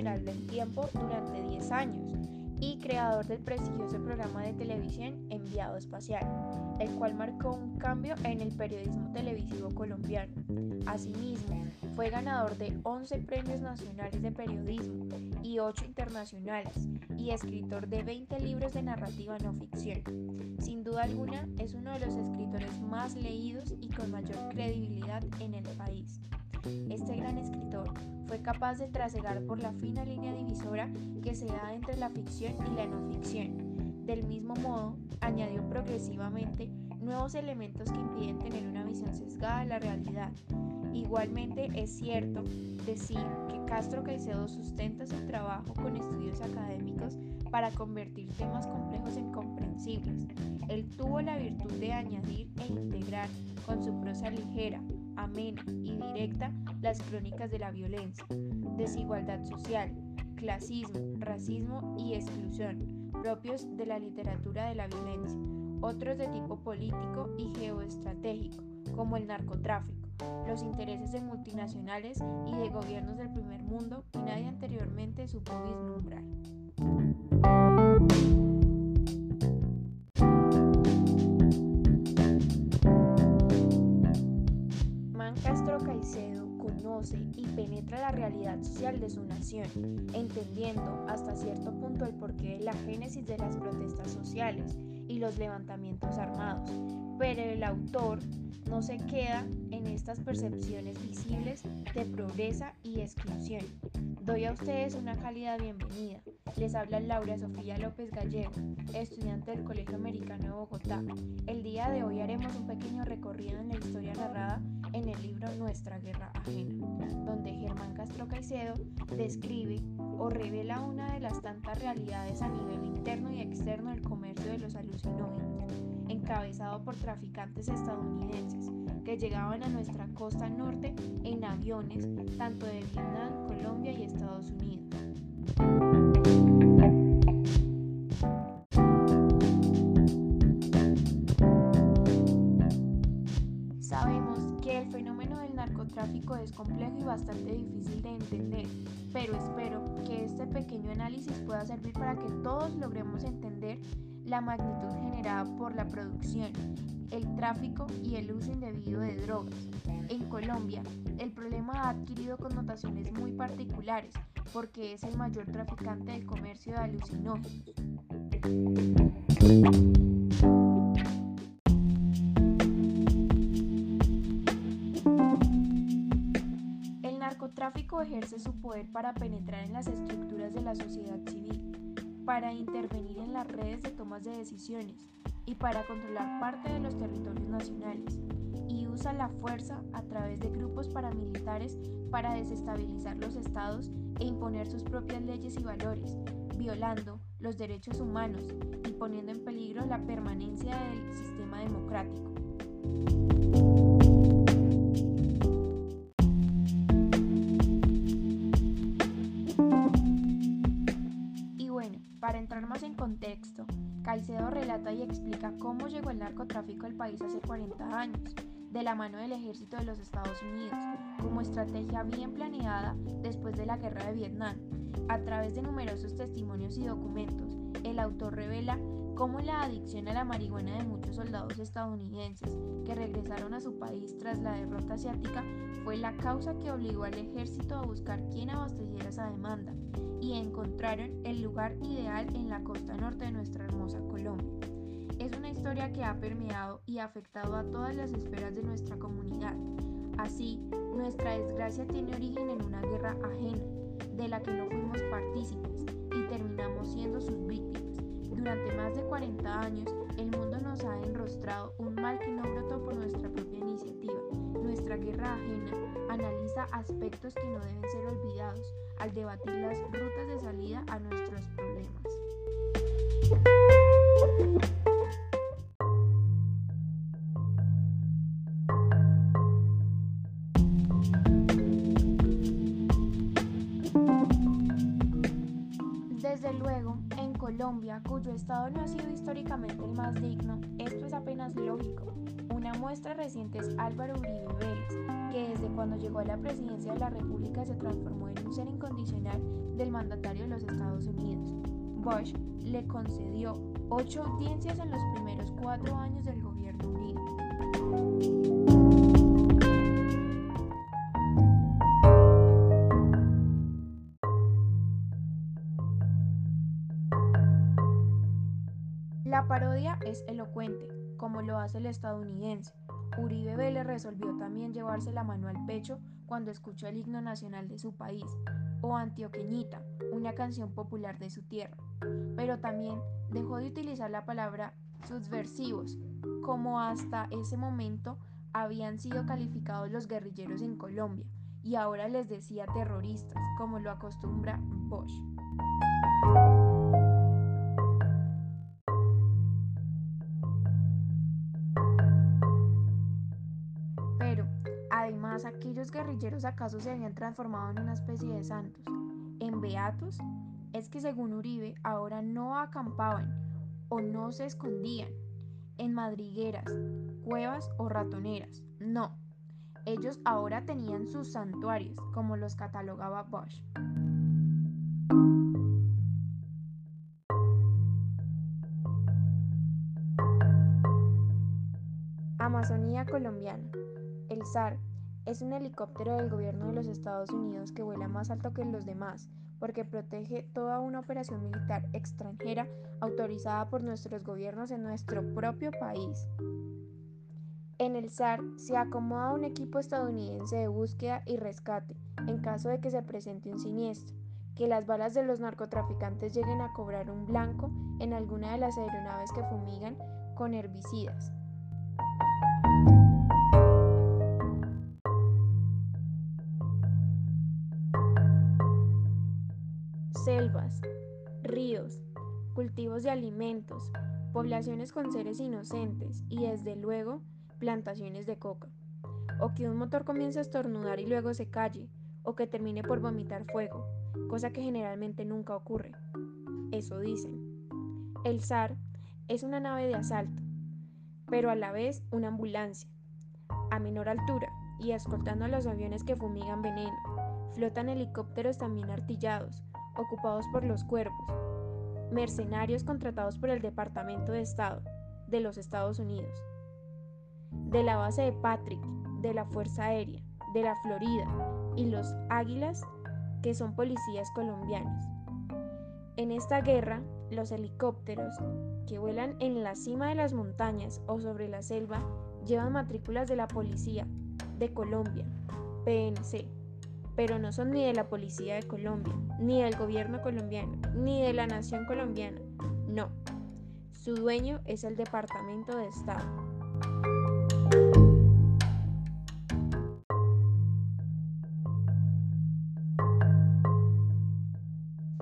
del tiempo durante 10 años y creador del prestigioso programa de televisión Enviado Espacial, el cual marcó un cambio en el periodismo televisivo colombiano. Asimismo, fue ganador de 11 premios nacionales de periodismo y 8 internacionales y escritor de 20 libros de narrativa no ficción. Sin duda alguna, es uno de los escritores más leídos y con mayor credibilidad en el país. Este gran escritor fue capaz de trasegar por la fina línea divisora que se da entre la ficción y la no ficción. Del mismo modo, añadió progresivamente nuevos elementos que impiden tener una visión sesgada de la realidad. Igualmente es cierto decir que Castro Caicedo sustenta su trabajo con estudios académicos para convertir temas complejos en comprensibles. Él tuvo la virtud de añadir e integrar con su prosa ligera, amena y directa las crónicas de la violencia, desigualdad social, clasismo, racismo y exclusión, propios de la literatura de la violencia, otros de tipo político y geoestratégico, como el narcotráfico, los intereses de multinacionales y de gobiernos del primer mundo que nadie anteriormente supo vislumbrar. Realidad social de su nación, entendiendo hasta cierto punto el porqué de la génesis de las protestas sociales y los levantamientos armados. Pero el autor no se queda en estas percepciones visibles de pobreza y exclusión. Doy a ustedes una cálida bienvenida. Les habla Laura Sofía López Gallego, estudiante del Colegio Americano de Bogotá. El día de hoy haremos un pequeño recorrido en la historia narrada en el libro Nuestra Guerra Ajena, donde Germán Castro Caicedo describe o revela una de las tantas realidades a nivel interno y externo del comercio de los alucinógenos, encabezado por traficantes estadounidenses que llegaban a nuestra costa norte en aviones tanto de Vietnam, Colombia y Estados Unidos. narcotráfico es complejo y bastante difícil de entender, pero espero que este pequeño análisis pueda servir para que todos logremos entender la magnitud generada por la producción, el tráfico y el uso indebido de drogas. En Colombia, el problema ha adquirido connotaciones muy particulares porque es el mayor traficante del comercio de alucinógenos. tráfico ejerce su poder para penetrar en las estructuras de la sociedad civil, para intervenir en las redes de tomas de decisiones y para controlar parte de los territorios nacionales, y usa la fuerza a través de grupos paramilitares para desestabilizar los estados e imponer sus propias leyes y valores, violando los derechos humanos y poniendo en peligro la permanencia del sistema democrático. Contexto, Caicedo relata y explica cómo llegó el narcotráfico al país hace 40 años, de la mano del ejército de los Estados Unidos, como estrategia bien planeada después de la guerra de Vietnam. A través de numerosos testimonios y documentos, el autor revela cómo la adicción a la marihuana de muchos soldados estadounidenses que regresaron a su país tras la derrota asiática fue la causa que obligó al ejército a buscar quién abasteciera esa demanda y encontraron el lugar ideal en la costa norte de nuestra hermosa Colombia. Es una historia que ha permeado y afectado a todas las esferas de nuestra comunidad. Así, nuestra desgracia tiene origen en una guerra ajena, de la que no fuimos partícipes y terminamos siendo sus víctimas. Durante más de 40 años, el mundo nos ha enrostrado un mal que no brotó por nuestra propia iniciativa. Nuestra guerra ajena analiza aspectos que no deben ser olvidados al debatir las rutas de salida a nuestros problemas. Cuyo estado no ha sido históricamente el más digno, esto es apenas lógico. Una muestra reciente es Álvaro Uribe Vélez, que desde cuando llegó a la presidencia de la República se transformó en un ser incondicional del mandatario de los Estados Unidos. Bush le concedió ocho audiencias en los primeros cuatro años del gobierno unido. La parodia es elocuente, como lo hace el estadounidense. Uribe Vélez resolvió también llevarse la mano al pecho cuando escuchó el himno nacional de su país, o Antioqueñita, una canción popular de su tierra. Pero también dejó de utilizar la palabra subversivos, como hasta ese momento habían sido calificados los guerrilleros en Colombia, y ahora les decía terroristas, como lo acostumbra Bosch. Aquellos guerrilleros acaso se habían transformado en una especie de santos. En beatos es que según Uribe ahora no acampaban o no se escondían en madrigueras, cuevas o ratoneras. No, ellos ahora tenían sus santuarios, como los catalogaba Bosch. Amazonía colombiana. El zar es un helicóptero del gobierno de los Estados Unidos que vuela más alto que los demás porque protege toda una operación militar extranjera autorizada por nuestros gobiernos en nuestro propio país. En el SAR se acomoda un equipo estadounidense de búsqueda y rescate en caso de que se presente un siniestro, que las balas de los narcotraficantes lleguen a cobrar un blanco en alguna de las aeronaves que fumigan con herbicidas. Selvas, ríos, cultivos de alimentos, poblaciones con seres inocentes y desde luego plantaciones de coca. O que un motor comience a estornudar y luego se calle, o que termine por vomitar fuego, cosa que generalmente nunca ocurre. Eso dicen. El SAR es una nave de asalto, pero a la vez una ambulancia, a menor altura y escoltando a los aviones que fumigan veneno. Flotan helicópteros también artillados, ocupados por los cuervos, mercenarios contratados por el Departamento de Estado de los Estados Unidos, de la base de Patrick, de la Fuerza Aérea, de la Florida y los Águilas, que son policías colombianos. En esta guerra, los helicópteros que vuelan en la cima de las montañas o sobre la selva llevan matrículas de la policía de Colombia, PNC, pero no son ni de la Policía de Colombia, ni del gobierno colombiano, ni de la nación colombiana. No, su dueño es el Departamento de Estado.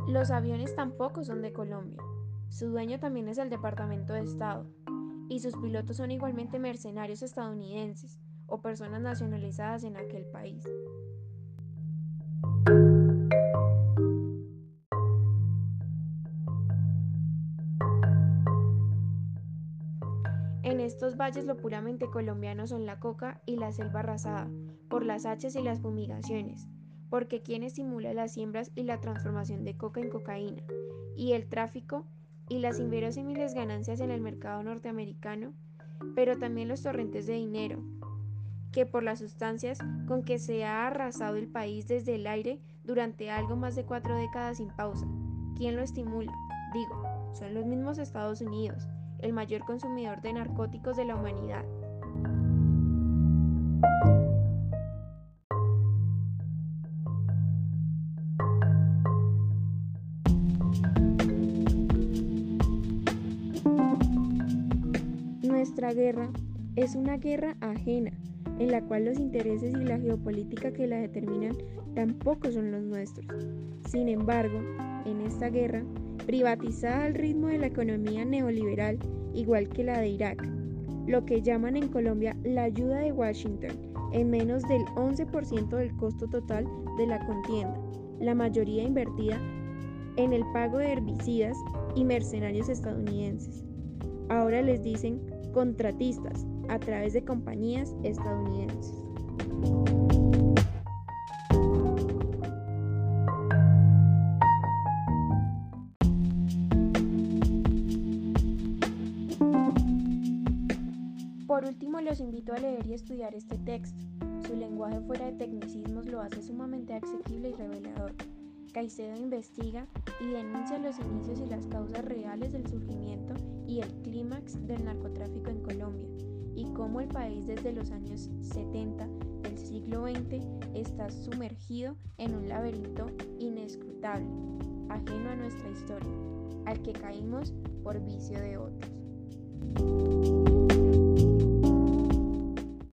Los aviones tampoco son de Colombia. Su dueño también es el Departamento de Estado. Y sus pilotos son igualmente mercenarios estadounidenses o personas nacionalizadas en aquel país. Valles lo puramente colombiano son la coca y la selva arrasada, por las hachas y las fumigaciones, porque quien estimula las siembras y la transformación de coca en cocaína, y el tráfico y las inverosímiles ganancias en el mercado norteamericano, pero también los torrentes de dinero, que por las sustancias con que se ha arrasado el país desde el aire durante algo más de cuatro décadas sin pausa. ¿Quién lo estimula? Digo, son los mismos Estados Unidos, el mayor consumidor de narcóticos de la humanidad. Nuestra guerra es una guerra ajena en la cual los intereses y la geopolítica que la determinan tampoco son los nuestros. Sin embargo, en esta guerra, privatizada al ritmo de la economía neoliberal, igual que la de Irak, lo que llaman en Colombia la ayuda de Washington, en menos del 11% del costo total de la contienda, la mayoría invertida en el pago de herbicidas y mercenarios estadounidenses. Ahora les dicen contratistas a través de compañías estadounidenses. Los invito a leer y estudiar este texto. Su lenguaje fuera de tecnicismos lo hace sumamente asequible y revelador. Caicedo investiga y denuncia los inicios y las causas reales del surgimiento y el clímax del narcotráfico en Colombia y cómo el país desde los años 70 del siglo XX está sumergido en un laberinto inescrutable, ajeno a nuestra historia, al que caímos por vicio de otros.